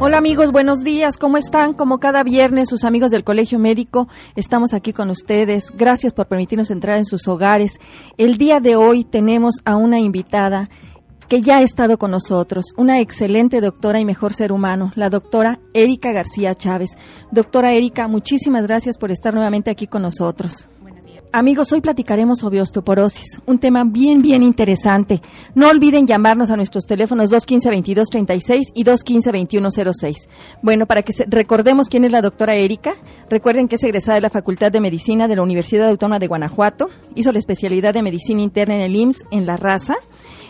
Hola amigos, buenos días, ¿cómo están? Como cada viernes, sus amigos del Colegio Médico, estamos aquí con ustedes. Gracias por permitirnos entrar en sus hogares. El día de hoy tenemos a una invitada que ya ha estado con nosotros, una excelente doctora y mejor ser humano, la doctora Erika García Chávez. Doctora Erika, muchísimas gracias por estar nuevamente aquí con nosotros. Amigos, hoy platicaremos sobre osteoporosis, un tema bien, bien interesante. No olviden llamarnos a nuestros teléfonos 215-2236 y 215-2106. Bueno, para que recordemos quién es la doctora Erika, recuerden que es egresada de la Facultad de Medicina de la Universidad Autónoma de Guanajuato, hizo la especialidad de Medicina Interna en el IMSS en La Raza,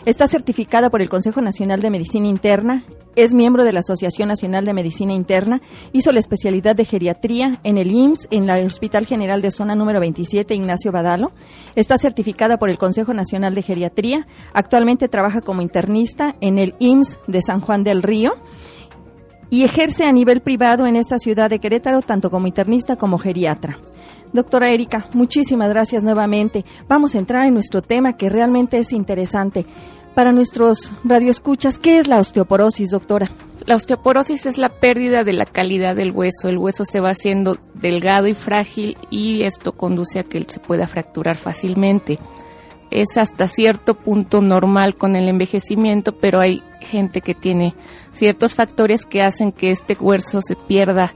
Está certificada por el Consejo Nacional de Medicina Interna, es miembro de la Asociación Nacional de Medicina Interna, hizo la especialidad de geriatría en el IMSS, en el Hospital General de Zona número 27, Ignacio Badalo. Está certificada por el Consejo Nacional de Geriatría. Actualmente trabaja como internista en el IMSS de San Juan del Río y ejerce a nivel privado en esta ciudad de Querétaro, tanto como internista como geriatra. Doctora Erika, muchísimas gracias nuevamente. Vamos a entrar en nuestro tema que realmente es interesante. Para nuestros radioescuchas, ¿qué es la osteoporosis, doctora? La osteoporosis es la pérdida de la calidad del hueso. El hueso se va haciendo delgado y frágil y esto conduce a que se pueda fracturar fácilmente. Es hasta cierto punto normal con el envejecimiento, pero hay gente que tiene ciertos factores que hacen que este hueso se pierda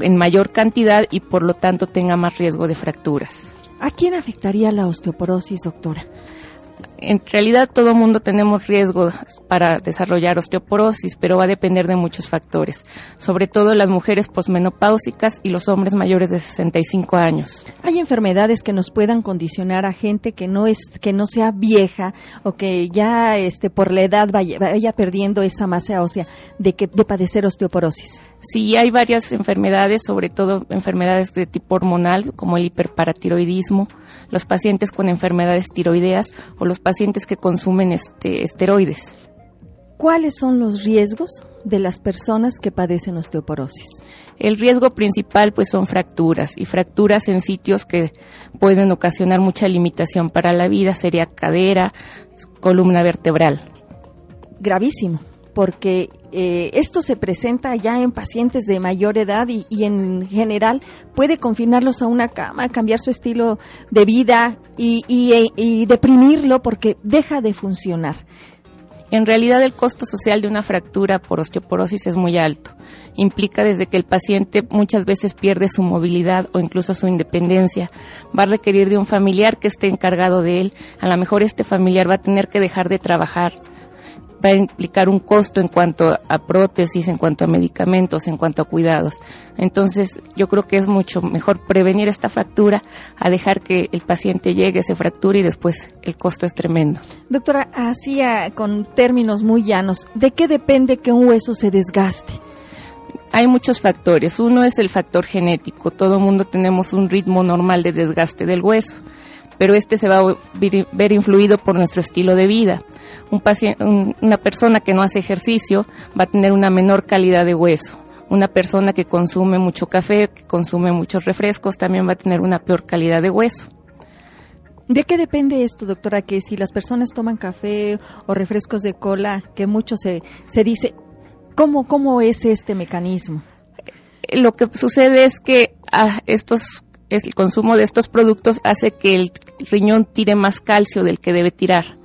en mayor cantidad y por lo tanto tenga más riesgo de fracturas. ¿A quién afectaría la osteoporosis, doctora? En realidad todo el mundo tenemos riesgo para desarrollar osteoporosis, pero va a depender de muchos factores, sobre todo las mujeres posmenopáusicas y los hombres mayores de 65 años. Hay enfermedades que nos puedan condicionar a gente que no es que no sea vieja o que ya este por la edad vaya, vaya perdiendo esa masa ósea de que de padecer osteoporosis. Sí, hay varias enfermedades, sobre todo enfermedades de tipo hormonal como el hiperparatiroidismo, los pacientes con enfermedades tiroideas o los pacientes que consumen este, esteroides. ¿Cuáles son los riesgos de las personas que padecen osteoporosis? El riesgo principal pues son fracturas y fracturas en sitios que pueden ocasionar mucha limitación para la vida, sería cadera, columna vertebral. Gravísimo porque eh, esto se presenta ya en pacientes de mayor edad y, en general puede confinarlos a una cama, cambiar su estilo de vida y, y deprimirlo porque deja de funcionar. En realidad el costo social de una fractura por osteoporosis es muy alto. Implica desde que el paciente muchas veces pierde su movilidad o incluso su independencia. Va a requerir de un familiar que esté encargado de él. A lo mejor este familiar va a tener que dejar de trabajar va a implicar un costo en cuanto a prótesis, en cuanto a medicamentos, en cuanto a cuidados. Entonces, yo creo que es mucho mejor prevenir esta fractura a dejar que el paciente llegue, se fracture y después el costo es tremendo. Doctora, así con términos muy llanos, ¿de qué depende que un hueso se desgaste? Hay muchos factores. Uno es el factor genético. Todo mundo tenemos un ritmo normal de desgaste del hueso, pero este se va a ver influido por nuestro estilo de vida un paciente, una persona que no hace ejercicio va a tener una menor calidad de hueso. Una persona que consume mucho café, que consume muchos refrescos, también va a tener una peor calidad de hueso. ¿De qué depende esto, doctora? Que si las personas toman café o refrescos de cola, que mucho se, se dice, ¿cómo, ¿cómo es este mecanismo? Lo que sucede es que ah, estos, el consumo de estos productos hace que el riñón tire más calcio del que debe tirar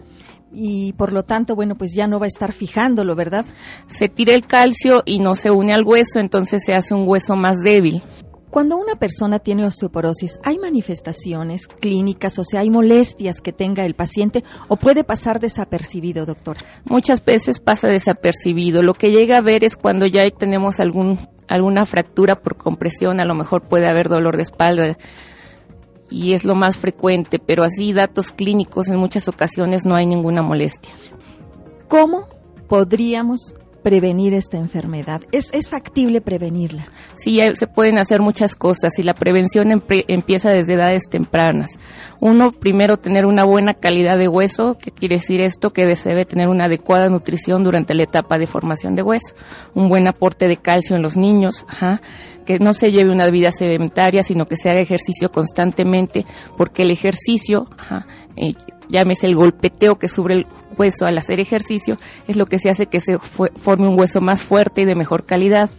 y por lo tanto, bueno, pues ya no va a estar fijándolo, ¿verdad? Se tira el calcio y no se une al hueso, entonces se hace un hueso más débil. Cuando una persona tiene osteoporosis, ¿hay manifestaciones clínicas, o sea, hay molestias que tenga el paciente o puede pasar desapercibido, doctor? Muchas veces pasa desapercibido. Lo que llega a ver es cuando ya tenemos algún, alguna fractura por compresión, a lo mejor puede haber dolor de espalda, y es lo más frecuente, pero así datos clínicos en muchas ocasiones no hay ninguna molestia. ¿Cómo podríamos prevenir esta enfermedad? ¿Es, es factible prevenirla? Sí, se pueden hacer muchas cosas y la prevención empieza desde edades tempranas. Uno, primero, tener una buena calidad de hueso. ¿Qué quiere decir esto? Que debe tener una adecuada nutrición durante la etapa de formación de hueso. Un buen aporte de calcio en los niños. Ajá que no se lleve una vida sedentaria, sino que se haga ejercicio constantemente, porque el ejercicio, eh, llámese el golpeteo que sube el hueso al hacer ejercicio, es lo que se hace que se forme un hueso más fuerte y de mejor calidad.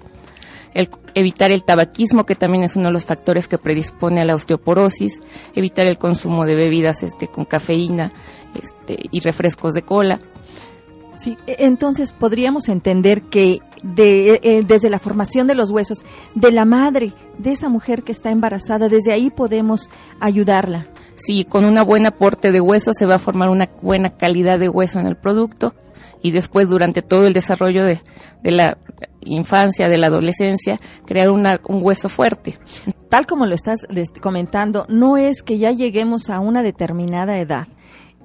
El, evitar el tabaquismo, que también es uno de los factores que predispone a la osteoporosis, evitar el consumo de bebidas este, con cafeína este, y refrescos de cola. Sí, e, entonces podríamos entender que de, eh, desde la formación de los huesos de la madre, de esa mujer que está embarazada, desde ahí podemos ayudarla. Sí, con un buen aporte de hueso se va a formar una buena calidad de hueso en el producto y después durante todo el desarrollo de, de la infancia, de la adolescencia, crear un hueso fuerte. Tal como lo estás comentando, no es que ya lleguemos a una determinada edad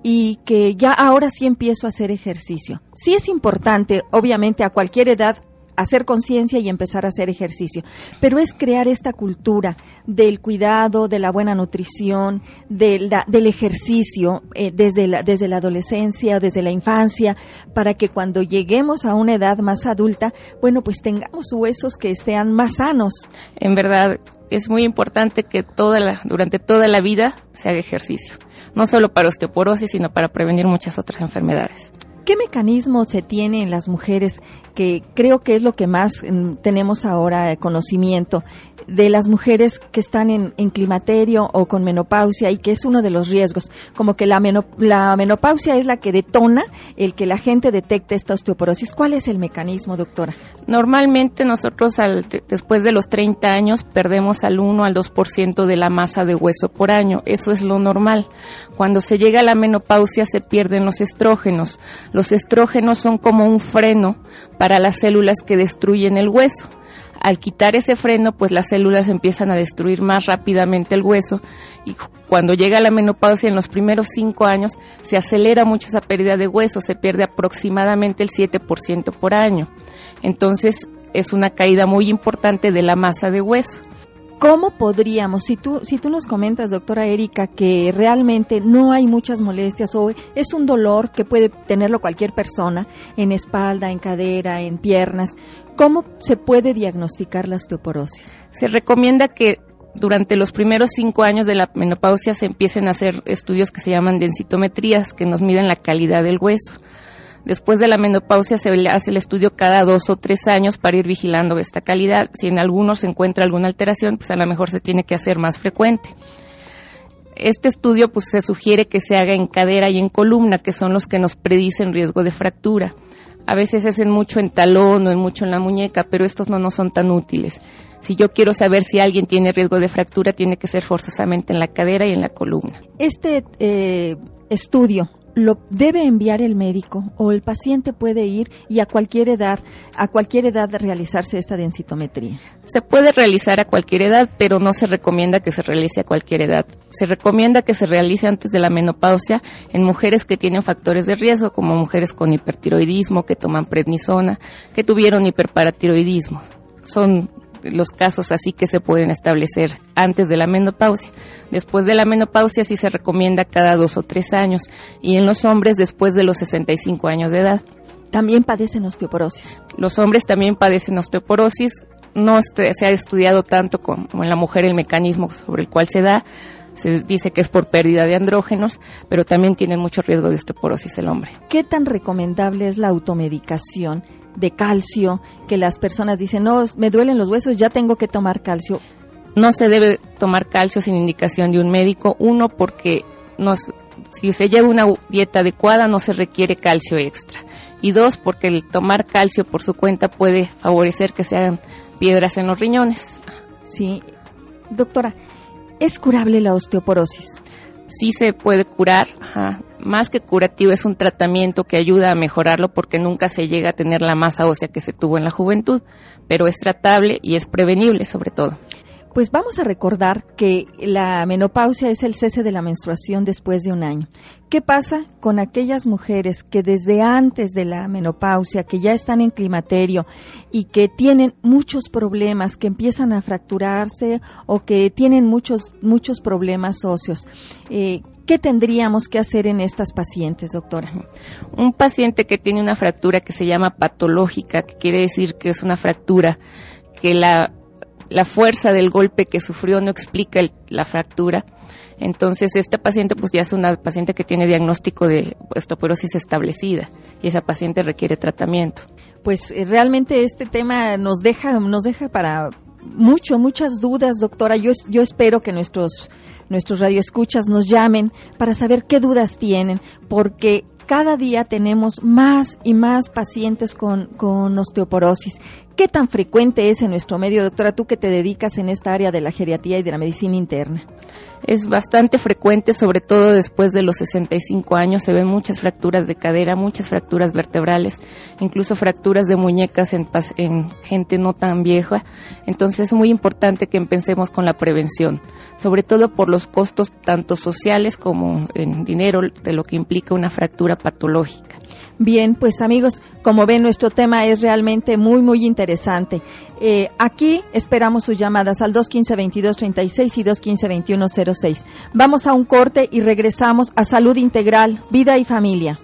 y que ya ahora sí empiezo a hacer ejercicio. Sí es importante, obviamente, a cualquier edad hacer conciencia y empezar a hacer ejercicio. Pero es crear esta cultura del cuidado, de la buena nutrición, del, del ejercicio eh, desde, la, desde la adolescencia, desde la infancia, para que cuando lleguemos a una edad más adulta, bueno, pues tengamos huesos que estén más sanos. En verdad, es muy importante que toda la, durante toda la vida se haga ejercicio. No solo para osteoporosis, sino para prevenir muchas otras enfermedades. ¿Qué mecanismo se tiene en las mujeres que creo que es lo que más mm, tenemos ahora conocimiento de las mujeres que están en, climaterio o con menopausia y que es uno de los riesgos, como que la, la menopausia es la que detona el que la gente detecte esta osteoporosis. ¿Cuál es el mecanismo, doctora? Normalmente nosotros al, después de los 30 años perdemos al 1 al 2% de la masa de hueso por año. Eso es lo normal. Cuando se llega a la menopausia se pierden los estrógenos. Los estrógenos son como un freno para las células que destruyen el hueso al quitar ese freno, pues las células empiezan a destruir más rápidamente el hueso y cuando llega la menopausia en los primeros cinco años se acelera mucho esa pérdida de hueso, se pierde aproximadamente el 7% por año. Entonces es una caída muy importante de la masa de hueso. ¿Cómo podríamos, si tú, si tú nos comentas, doctora Erika, que realmente no hay muchas molestias o es un dolor que puede tenerlo cualquier persona en espalda, en cadera, en piernas, ¿cómo se puede diagnosticar la osteoporosis? Se recomienda que durante los primeros cinco años de la menopausia se empiecen a hacer estudios que se llaman densitometrías, que nos miden la calidad del hueso. Después de la menopausia se hace el estudio cada dos o tres años para ir vigilando esta calidad. Si en algunos se encuentra alguna alteración, pues a lo mejor se tiene que hacer más frecuente. Este estudio pues se sugiere que se haga en cadera y en columna, que son los que nos predicen riesgo de fractura. A veces hacen mucho en talón o en mucho en la muñeca, pero estos no nos son tan útiles. Si yo quiero saber si alguien tiene riesgo de fractura, tiene que ser forzosamente en la cadera y en la columna. Este eh, estudio lo debe enviar el médico o el paciente puede ir y a cualquier edad, a cualquier edad realizarse esta densitometría. Se puede realizar a cualquier edad, pero no se recomienda que se realice a cualquier edad. Se recomienda que se realice antes de la menopausia en mujeres que tienen factores de riesgo, como mujeres con hipertiroidismo, que toman prednisona, que tuvieron hiperparatiroidismo. Son los casos así que se pueden establecer antes de la menopausia. Después de la menopausia sí se recomienda cada dos o tres años y en los hombres después de los 65 años de edad. También padecen osteoporosis. Los hombres también padecen osteoporosis. No se ha estudiado tanto como en la mujer el mecanismo sobre el cual se da. Se dice que es por pérdida de andrógenos, pero también tiene mucho riesgo de osteoporosis el hombre. ¿Qué tan recomendable es la automedicación de calcio que las personas dicen, no, me duelen los huesos, ya tengo que tomar calcio? No se debe tomar calcio sin indicación de un médico. Uno, porque si se lleva una dieta adecuada no se requiere calcio extra. Y dos, porque el tomar calcio por su cuenta puede favorecer que se hagan piedras en los riñones. Sí. Doctora, ¿es curable la osteoporosis? Sí se puede curar, más que curativo es un tratamiento que ayuda a mejorarlo porque nunca se llega a tener la masa ósea que se tuvo en la juventud, pero es tratable y es prevenible sobre todo. Pues vamos a recordar que la menopausia es el cese de la menstruación después de un año. ¿Qué pasa con aquellas mujeres que desde antes de la menopausia, que ya están en climaterio y que tienen muchos problemas, que empiezan a fracturarse o que tienen muchos, muchos problemas óseos? Eh, ¿Qué tendríamos que hacer en estas pacientes, doctora? Un paciente que tiene una fractura que se llama patológica, que quiere decir que es una fractura que la la fuerza del golpe que sufrió no explica la fractura. Entonces, esta paciente pues ya es una paciente que tiene diagnóstico de osteoporosis establecida y esa paciente requiere tratamiento. Pues eh, realmente este tema nos deja nos deja para mucho muchas dudas, doctora. Yo yo espero que nuestros nuestros radioescuchas nos llamen para saber qué dudas tienen, porque cada día tenemos más y más pacientes con, con osteoporosis. ¿Qué tan frecuente es en nuestro medio, doctora, tú que te dedicas en esta área de la geriatría y de la medicina interna? es bastante frecuente, sobre todo después de los 65 años. Se ven muchas fracturas de cadera, muchas fracturas vertebrales, incluso fracturas de muñecas en, en gente no tan vieja. Entonces es muy importante que empecemos con la prevención, sobre todo por los costos tanto sociales como en dinero de lo que implica una fractura patológica. Bien, pues amigos, como ven, nuestro tema es realmente muy, muy interesante. Eh, aquí esperamos sus llamadas al 215-2236 y 215-2106. Vamos a un corte y regresamos a Salud Integral, Vida y Familia.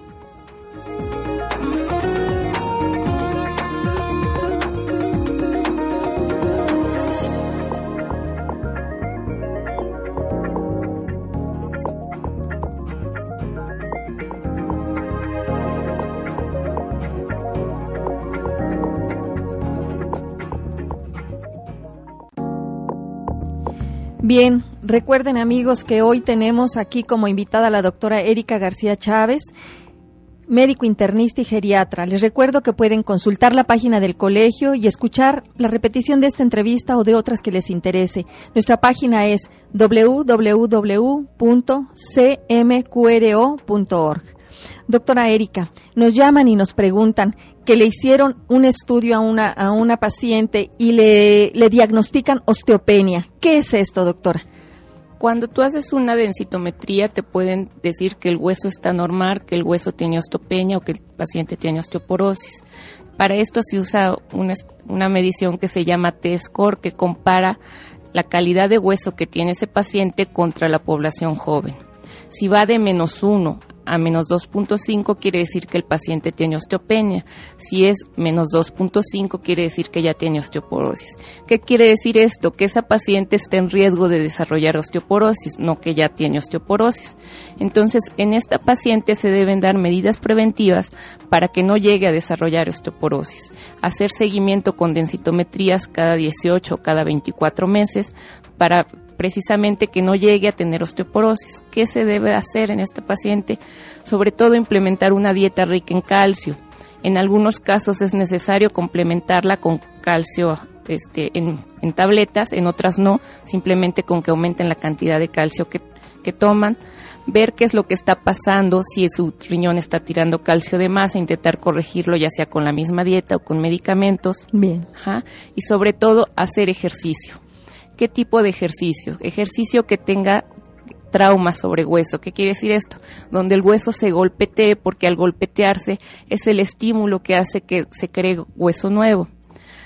Bien, recuerden amigos que hoy tenemos aquí como invitada a la doctora Erika García Chávez, médico internista y geriatra. Les recuerdo que pueden consultar la página del colegio y escuchar la repetición de esta entrevista o de otras que les interese. Nuestra página es www.cmqro.org. Doctora Erika, nos llaman y nos preguntan que le hicieron un estudio a una, a una paciente y le, le diagnostican osteopenia. ¿Qué es esto, doctora? Cuando tú haces una densitometría te pueden decir que el hueso está normal, que el hueso tiene osteopenia o que el paciente tiene osteoporosis. Para esto se usa una, una medición que se llama T-score que compara la calidad de hueso que tiene ese paciente contra la población joven. Si va de menos uno a menos 2.5 quiere decir que el paciente tiene osteopenia. Si es menos 2.5 quiere decir que ya tiene osteoporosis. ¿Qué quiere decir esto? Que esa paciente está en riesgo de desarrollar osteoporosis, no que ya tiene osteoporosis. Entonces, en esta paciente se deben dar medidas preventivas para que no llegue a desarrollar osteoporosis. Hacer seguimiento con densitometrías cada 18 o cada 24 meses para precisamente que no llegue a tener osteoporosis. ¿Qué se debe hacer en este paciente? Sobre todo implementar una dieta rica en calcio. En algunos casos es necesario complementarla con calcio este, en, tabletas, en otras no, simplemente con que aumenten la cantidad de calcio que, toman ver qué es lo que está pasando, si su riñón está tirando calcio de más, e intentar corregirlo ya sea con la misma dieta o con medicamentos. Bien. Y sobre todo hacer ejercicio. ¿Qué tipo de ejercicio? Ejercicio que tenga trauma sobre hueso. ¿Qué quiere decir esto? Donde el hueso se golpetee porque al golpetearse es el estímulo que hace que se cree hueso nuevo.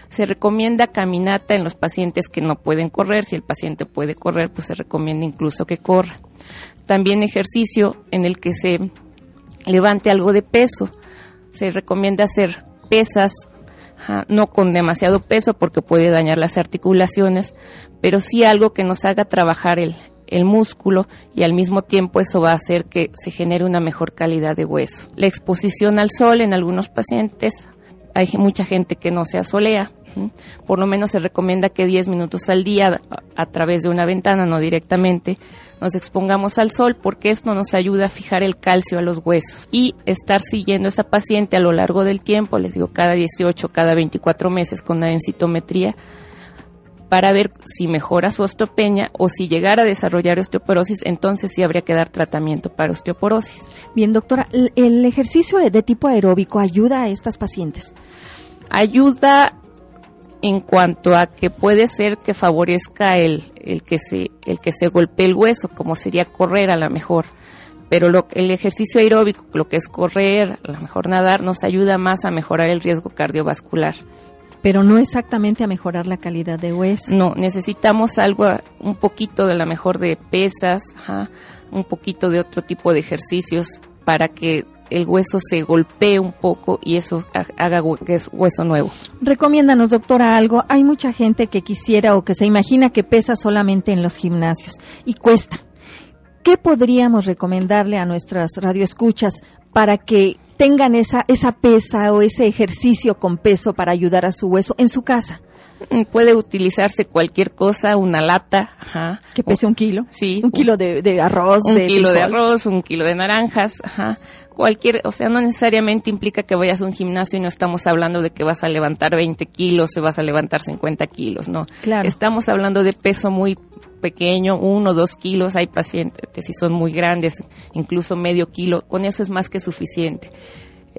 Se recomienda caminata en los pacientes que no pueden correr. Si el paciente puede correr, pues se recomienda incluso que corra. También ejercicio en el que se levante algo de peso. Se recomienda hacer pesas, no con demasiado peso porque puede dañar las articulaciones, pero sí algo que nos haga trabajar el, el músculo y al mismo tiempo eso va a hacer que se genere una mejor calidad de hueso. La exposición al sol en algunos pacientes, hay mucha gente que no se asolea, por lo menos se recomienda que 10 minutos al día a través de una ventana, no directamente, nos expongamos al sol porque esto nos ayuda a fijar el calcio a los huesos y estar siguiendo a esa paciente a lo largo del tiempo, les digo cada 18, cada 24 meses con la densitometría para ver si mejora su osteopenia o si llegara a desarrollar osteoporosis, entonces sí habría que dar tratamiento para osteoporosis. Bien, doctora, ¿el ejercicio de tipo aeróbico ayuda a estas pacientes? Ayuda en cuanto a que puede ser que favorezca el, el que se el que se golpee el hueso, como sería correr a lo mejor. Pero lo, el ejercicio aeróbico, lo que es correr, a lo mejor nadar, nos ayuda más a mejorar el riesgo cardiovascular. Pero no exactamente a mejorar la calidad de hueso. No, necesitamos algo, un poquito de la mejor de pesas, un poquito de otro tipo de ejercicios para que el hueso se golpee un poco y eso haga hueso nuevo. Recomiéndanos, doctora, algo. Hay mucha gente que quisiera o que se imagina que pesa solamente en los gimnasios y cuesta. ¿Qué podríamos recomendarle a nuestras radioescuchas para que tengan esa, esa pesa o ese ejercicio con peso para ayudar a su hueso en su casa? Puede utilizarse cualquier cosa, una lata, que pese un kilo, sí, un kilo de, arroz, un kilo de arroz, un kilo de naranjas, ajá, cualquier, o sea, no necesariamente implica que vayas a un gimnasio y no estamos hablando de que vas a levantar 20 kilos o vas a levantar 50 kilos, no. Claro. Estamos hablando de peso muy pequeño, uno o dos kilos, hay pacientes que si son muy grandes, incluso medio kilo, con eso es más que suficiente.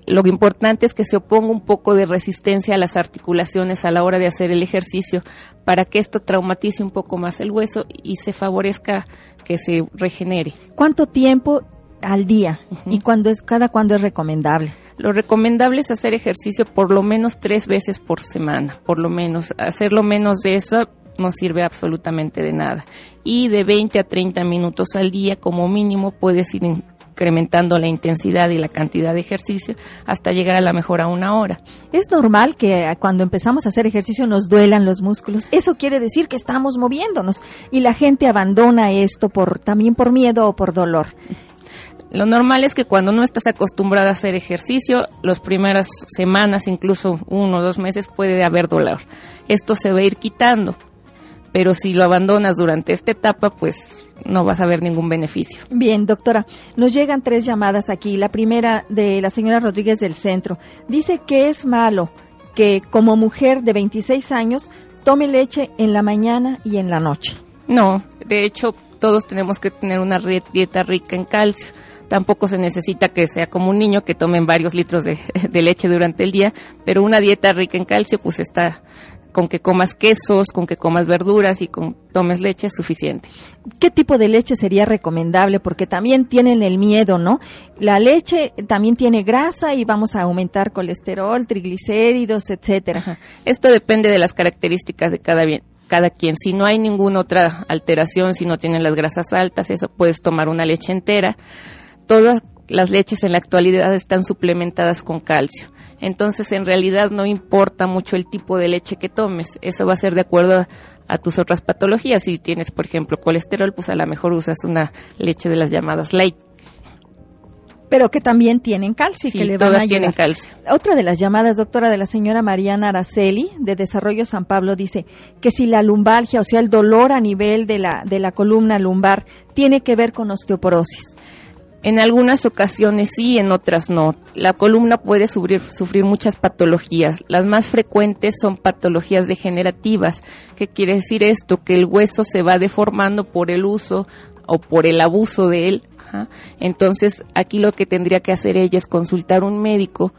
Lo importante es que se oponga un poco de resistencia a las articulaciones a la hora de hacer el ejercicio para que esto traumatice un poco más el hueso y se favorezca que se regenere. ¿Cuánto tiempo al día y cuándo es cada cuándo es recomendable. Lo recomendable es hacer ejercicio por lo menos tres veces por semana, por lo menos. Hacerlo menos de eso no sirve absolutamente de nada. Y de 20 a 30 minutos al día como mínimo puedes ir incrementando la intensidad y la cantidad de ejercicio hasta llegar a la mejor a una hora. Es normal que cuando empezamos a hacer ejercicio nos duelan los músculos. Eso quiere decir que estamos moviéndonos y la gente abandona esto por también por miedo o por dolor. Lo normal es que cuando no estás acostumbrada a hacer ejercicio, las primeras semanas, incluso uno o dos meses, puede haber dolor. Esto se va a ir quitando, pero si lo abandonas durante esta etapa, pues no vas a ver ningún beneficio. Bien, doctora, nos llegan tres llamadas aquí. La primera de la señora Rodríguez del Centro. Dice que es malo que como mujer de 26 años tome leche en la mañana y en la noche. No, de hecho todos tenemos que tener una dieta rica en calcio Tampoco se necesita que sea como un niño que tomen varios litros de, leche durante el día, pero una dieta rica en calcio pues está con que comas quesos, con que comas verduras y con tomes leche es suficiente. ¿Qué tipo de leche sería recomendable? Porque también tienen el miedo, ¿no? La leche también tiene grasa y vamos a aumentar colesterol, triglicéridos, etcétera. Esto depende de las características de cada bien cada quien. Si no hay ninguna otra alteración, si no tienen las grasas altas, eso puedes tomar una leche entera todas las leches en la actualidad están suplementadas con calcio. Entonces, en realidad no importa mucho el tipo de leche que tomes. Eso va a ser de acuerdo a, tus otras patologías. Si tienes, por ejemplo, colesterol, pues a lo mejor usas una leche de las llamadas light. Pero que también tienen calcio y que le van todas tienen calcio. Otra de las llamadas, doctora, de la señora Mariana Araceli, de Desarrollo San Pablo, dice que si la lumbalgia, o sea, el dolor a nivel de la, de la columna lumbar, tiene que ver con osteoporosis. En algunas ocasiones sí, en otras no. La columna puede sufrir, sufrir muchas patologías. Las más frecuentes son patologías degenerativas. ¿Qué quiere decir esto? Que el hueso se va deformando por el uso o por el abuso de él. Entonces, aquí lo que tendría que hacer ella es consultar un médico,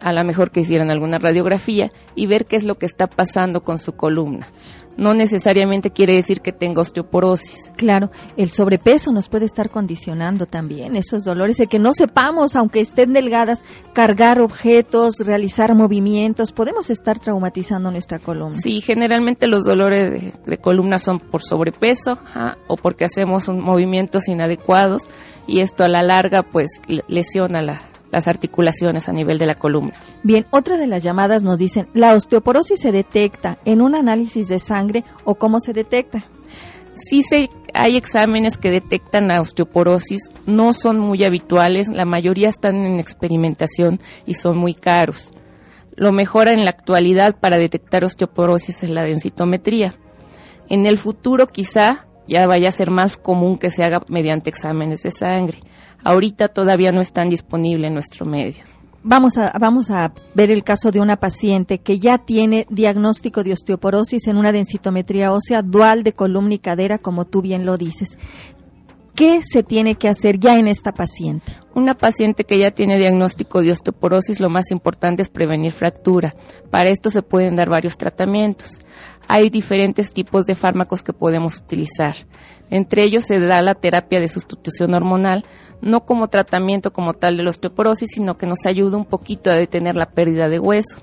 a lo mejor que hicieran alguna radiografía, y ver qué es lo que está pasando con su columna no necesariamente quiere decir que tenga osteoporosis. Claro, el sobrepeso nos puede estar condicionando también esos dolores, el que no sepamos, aunque estén delgadas, cargar objetos, realizar movimientos, podemos estar traumatizando nuestra columna. Sí, generalmente los dolores de, columna son por sobrepeso o porque hacemos movimientos inadecuados y esto a la larga pues lesiona la, las articulaciones a nivel de la columna. Bien, otra de las llamadas nos dicen, ¿la osteoporosis se detecta en un análisis de sangre o cómo se detecta? Sí se, hay exámenes que detectan la osteoporosis, no son muy habituales, la mayoría están en experimentación y son muy caros. Lo mejor en la actualidad para detectar osteoporosis es la densitometría. En el futuro quizá ya vaya a ser más común que se haga mediante exámenes de sangre ahorita todavía no están disponibles en nuestro medio. Vamos a, vamos a ver el caso de una paciente que ya tiene diagnóstico de osteoporosis en una densitometría ósea dual de columna y cadera, como tú bien lo dices. ¿Qué se tiene que hacer ya en esta paciente? Una paciente que ya tiene diagnóstico de osteoporosis, lo más importante es prevenir fractura. Para esto se pueden dar varios tratamientos. Hay diferentes tipos de fármacos que podemos utilizar. Entre ellos se da la terapia de sustitución hormonal, no como tratamiento como tal de la osteoporosis, sino que nos ayuda un poquito a detener la pérdida de hueso.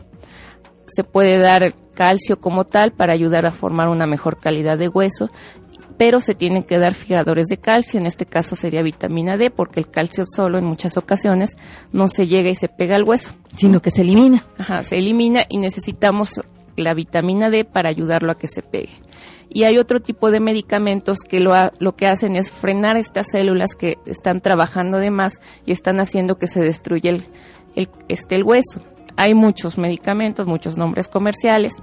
Se puede dar calcio como tal para ayudar a formar una mejor calidad de hueso pero se tienen que dar fijadores de calcio, en este caso sería vitamina D, porque el calcio solo en muchas ocasiones no se llega y se pega al hueso. Sino que se elimina. Ajá, se elimina y necesitamos la vitamina D para ayudarlo a que se pegue. Y hay otro tipo de medicamentos que lo, que hacen es frenar estas células que están trabajando de más y están haciendo que se destruya el, el, este, el hueso. Hay muchos medicamentos, muchos nombres comerciales.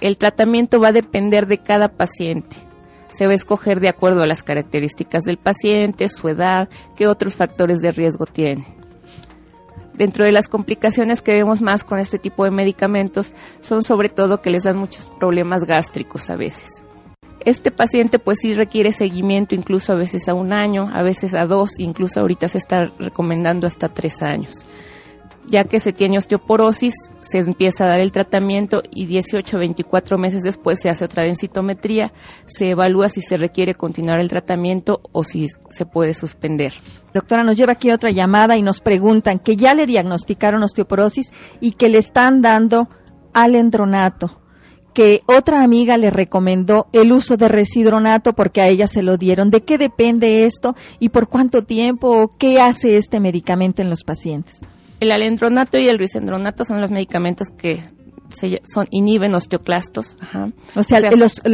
El tratamiento va a depender de cada paciente. Se va a escoger de acuerdo a las características del paciente, su edad, qué otros factores de riesgo tiene. Dentro de las complicaciones que vemos más con este tipo de medicamentos son sobre todo que les dan muchos problemas gástricos a veces. Este paciente pues sí requiere seguimiento incluso a veces a un año, a veces a dos, incluso ahorita se está recomendando hasta tres años ya que se tiene osteoporosis, se empieza a dar el tratamiento y 18 o 24 meses después se hace otra densitometría, se evalúa si se requiere continuar el tratamiento o si se puede suspender. Doctora, nos lleva aquí otra llamada y nos preguntan que ya le diagnosticaron osteoporosis y que le están dando alendronato que otra amiga le recomendó el uso de residronato porque a ella se lo dieron. ¿De qué depende esto y por cuánto tiempo? ¿Qué hace este medicamento en los pacientes? El alendronato y el risendronato son los medicamentos que se, son inhiben osteoclastos. O sea,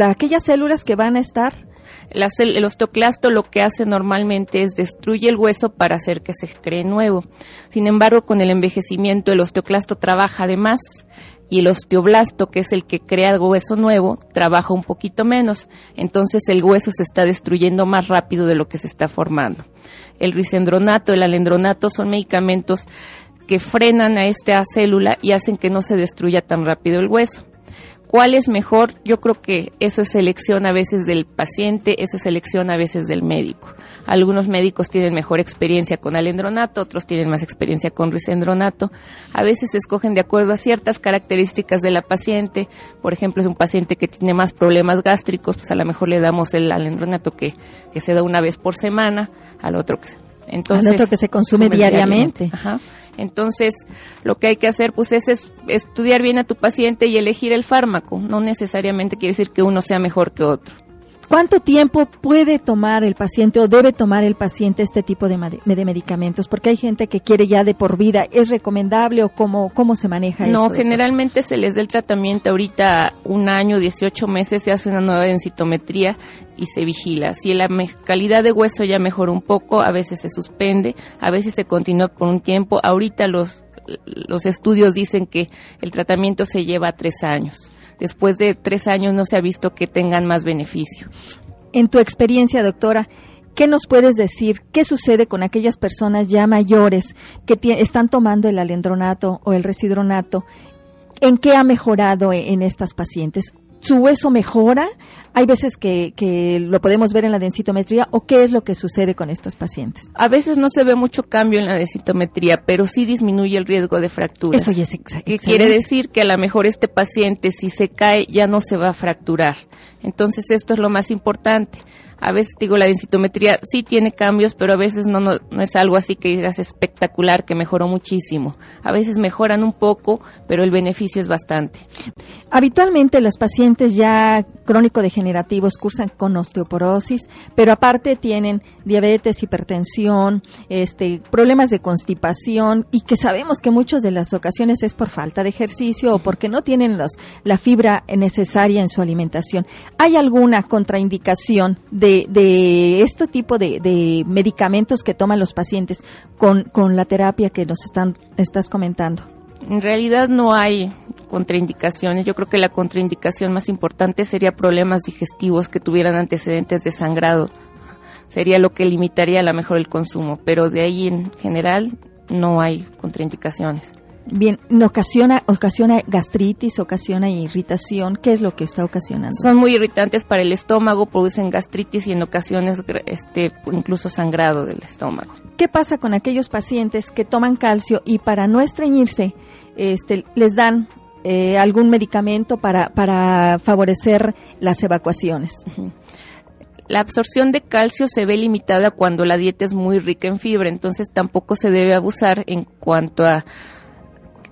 aquellas células que van a estar el osteoclasto lo que hace normalmente es destruye el hueso para hacer que se cree nuevo. Sin embargo, con el envejecimiento el osteoclasto trabaja de más y el osteoblasto, que es el que crea el hueso nuevo, trabaja un poquito menos. Entonces el hueso se está destruyendo más rápido de lo que se está formando. El risendronato, el alendronato son medicamentos que frenan a esta célula y hacen que no se destruya tan rápido el hueso. ¿Cuál es mejor? Yo creo que eso es elección a veces del paciente, eso es elección a veces del médico. Algunos médicos tienen mejor experiencia con alendronato, otros tienen más experiencia con risendronato. A veces se escogen de acuerdo a ciertas características de la paciente. Por ejemplo, es un paciente que tiene más problemas gástricos, pues a lo mejor le damos el alendronato que, que se da una vez por semana, al otro que se entonces, al otro que se consume, diariamente. Ajá. Entonces, lo que hay que hacer pues es, estudiar bien a tu paciente y elegir el fármaco. No necesariamente quiere decir que uno sea mejor que otro. ¿Cuánto tiempo puede tomar el paciente o debe tomar el paciente este tipo de, medicamentos? Porque hay gente que quiere ya de por vida. ¿Es recomendable o cómo, cómo se maneja no, No, generalmente se les da el tratamiento ahorita un año, 18 meses, se hace una nueva densitometría y se vigila. Si la calidad de hueso ya mejora un poco, a veces se suspende, a veces se continúa por un tiempo. Ahorita los, los estudios dicen que el tratamiento se lleva tres años después de tres años no se ha visto que tengan más beneficio. En tu experiencia, doctora, ¿qué nos puedes decir? ¿Qué sucede con aquellas personas ya mayores que están tomando el alendronato o el residronato? ¿En qué ha mejorado e-, en estas pacientes? Su hueso mejora. Hay veces que, que, lo podemos ver en la densitometría o qué es lo que sucede con estos pacientes. A veces no se ve mucho cambio en la densitometría, pero sí disminuye el riesgo de fractura. Eso ya es exacto. Quiere decir que a lo mejor este paciente si se cae ya no se va a fracturar. Entonces esto es lo más importante a veces digo la densitometría sí tiene cambios, pero a veces no, no, es algo así que digas espectacular, que mejoró muchísimo. A veces mejoran un poco, pero el beneficio es bastante. Habitualmente los pacientes ya crónico-degenerativos cursan con osteoporosis, pero aparte tienen diabetes, hipertensión, este, problemas de constipación y que sabemos que muchas de las ocasiones es por falta de ejercicio o porque no tienen los, la fibra necesaria en su alimentación. ¿Hay alguna contraindicación de, de este tipo de, de, medicamentos que toman los pacientes con, con la terapia que nos están, estás comentando? En realidad no hay contraindicaciones. Yo creo que la contraindicación más importante sería problemas digestivos que tuvieran antecedentes de sangrado. Sería lo que limitaría a lo mejor el consumo, pero de ahí en general no hay contraindicaciones. Bien, ocasiona, ocasiona gastritis, ocasiona irritación. ¿Qué es lo que está ocasionando? Son muy irritantes para el estómago, producen gastritis y en ocasiones este, incluso sangrado del estómago. ¿Qué pasa con aquellos pacientes que toman calcio y para no estreñirse este, les dan eh, algún medicamento para, para favorecer las evacuaciones? La absorción de calcio se ve limitada cuando la dieta es muy rica en fibra, entonces tampoco se debe abusar en cuanto a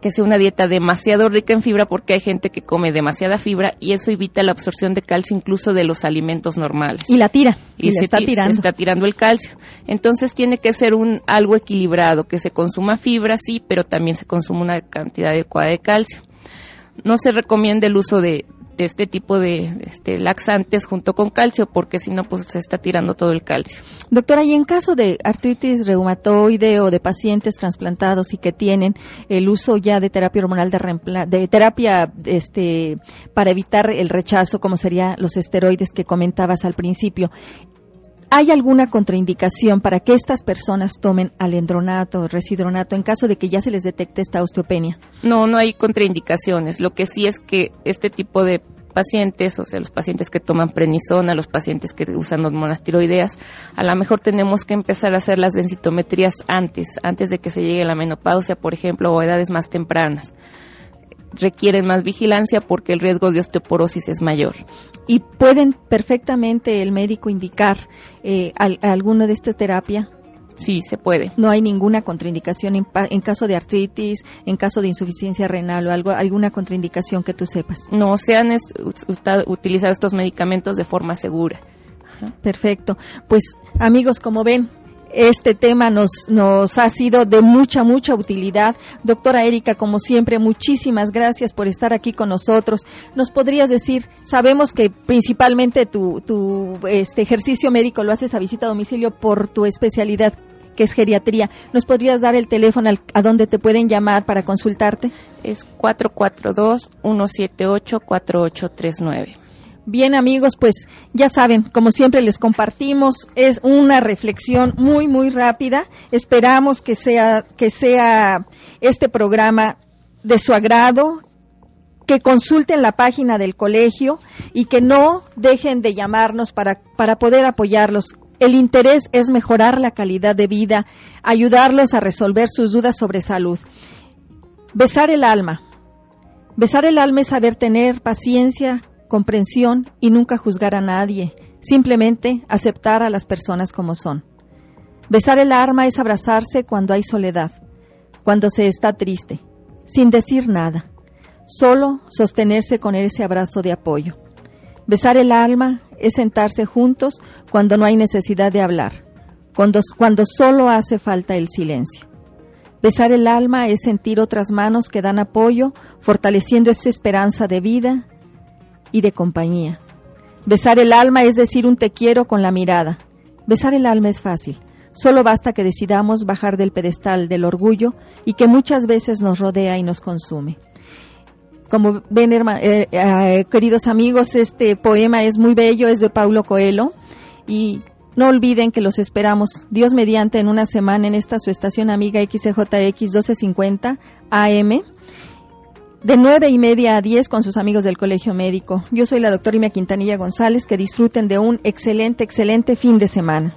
que sea una dieta demasiado rica en fibra porque hay gente que come demasiada fibra y eso evita la absorción de calcio incluso de los alimentos normales. Y la tira. Y, se, está tirando. se está tirando el calcio. Entonces tiene que ser un algo equilibrado, que se consuma fibra, sí, pero también se consuma una cantidad adecuada de calcio. No se recomienda el uso de, de este tipo de este, laxantes junto con calcio, porque si no, pues se está tirando todo el calcio. Doctora, y en caso de artritis reumatoide o de pacientes trasplantados y que tienen el uso ya de terapia hormonal de, de terapia este, para evitar el rechazo, como serían los esteroides que comentabas al principio, ¿Hay alguna contraindicación para que estas personas tomen alendronato o residronato en caso de que ya se les detecte esta osteopenia? No, no hay contraindicaciones. Lo que sí es que este tipo de pacientes, o sea, los pacientes que toman prenisona, los pacientes que usan hormonas tiroideas, a lo mejor tenemos que empezar a hacer las densitometrías antes, antes de que se llegue la menopausia, por ejemplo, o edades más tempranas requieren más vigilancia porque el riesgo de osteoporosis es mayor. ¿Y pueden perfectamente el médico indicar eh, alguna de esta terapia? Sí, se puede. No hay ninguna contraindicación en, caso de artritis, en caso de insuficiencia renal o algo, alguna contraindicación que tú sepas. No, se han utilizado estos medicamentos de forma segura. Perfecto. Pues amigos, como ven, este tema nos, nos ha sido de mucha, mucha utilidad. Doctora Erika, como siempre, muchísimas gracias por estar aquí con nosotros. ¿Nos podrías decir, sabemos que principalmente tu, este ejercicio médico lo haces a visita a domicilio por tu especialidad, que es geriatría. ¿Nos podrías dar el teléfono a donde te pueden llamar para consultarte? Es 442-178-4839. Bien amigos, pues ya saben, como siempre les compartimos, es una reflexión muy muy rápida. Esperamos que sea que sea este programa de su agrado, que consulten la página del colegio y que no dejen de llamarnos para para poder apoyarlos. El interés es mejorar la calidad de vida, ayudarlos a resolver sus dudas sobre salud. Besar el alma. Besar el alma es saber tener paciencia, comprensión y nunca juzgar a nadie, simplemente aceptar a las personas como son. Besar el arma es abrazarse cuando hay soledad, cuando se está triste, sin decir nada, solo sostenerse con ese abrazo de apoyo. Besar el alma es sentarse juntos cuando no hay necesidad de hablar, cuando, cuando solo hace falta el silencio. Besar el alma es sentir otras manos que dan apoyo, fortaleciendo esa esperanza de vida y de compañía. Besar el alma es decir un te quiero con la mirada. Besar el alma es fácil. Solo basta que decidamos bajar del pedestal del orgullo y que muchas veces nos rodea y nos consume. Como ven, eh, eh, queridos amigos, este poema es muy bello, es de Paulo Coelho y no olviden que los esperamos Dios mediante en una semana en esta su estación amiga XJX 1250 AM de nueve y media a diez con sus amigos del Colegio Médico. Yo soy la doctora Imia Quintanilla González. Que disfruten de un excelente, excelente fin de semana.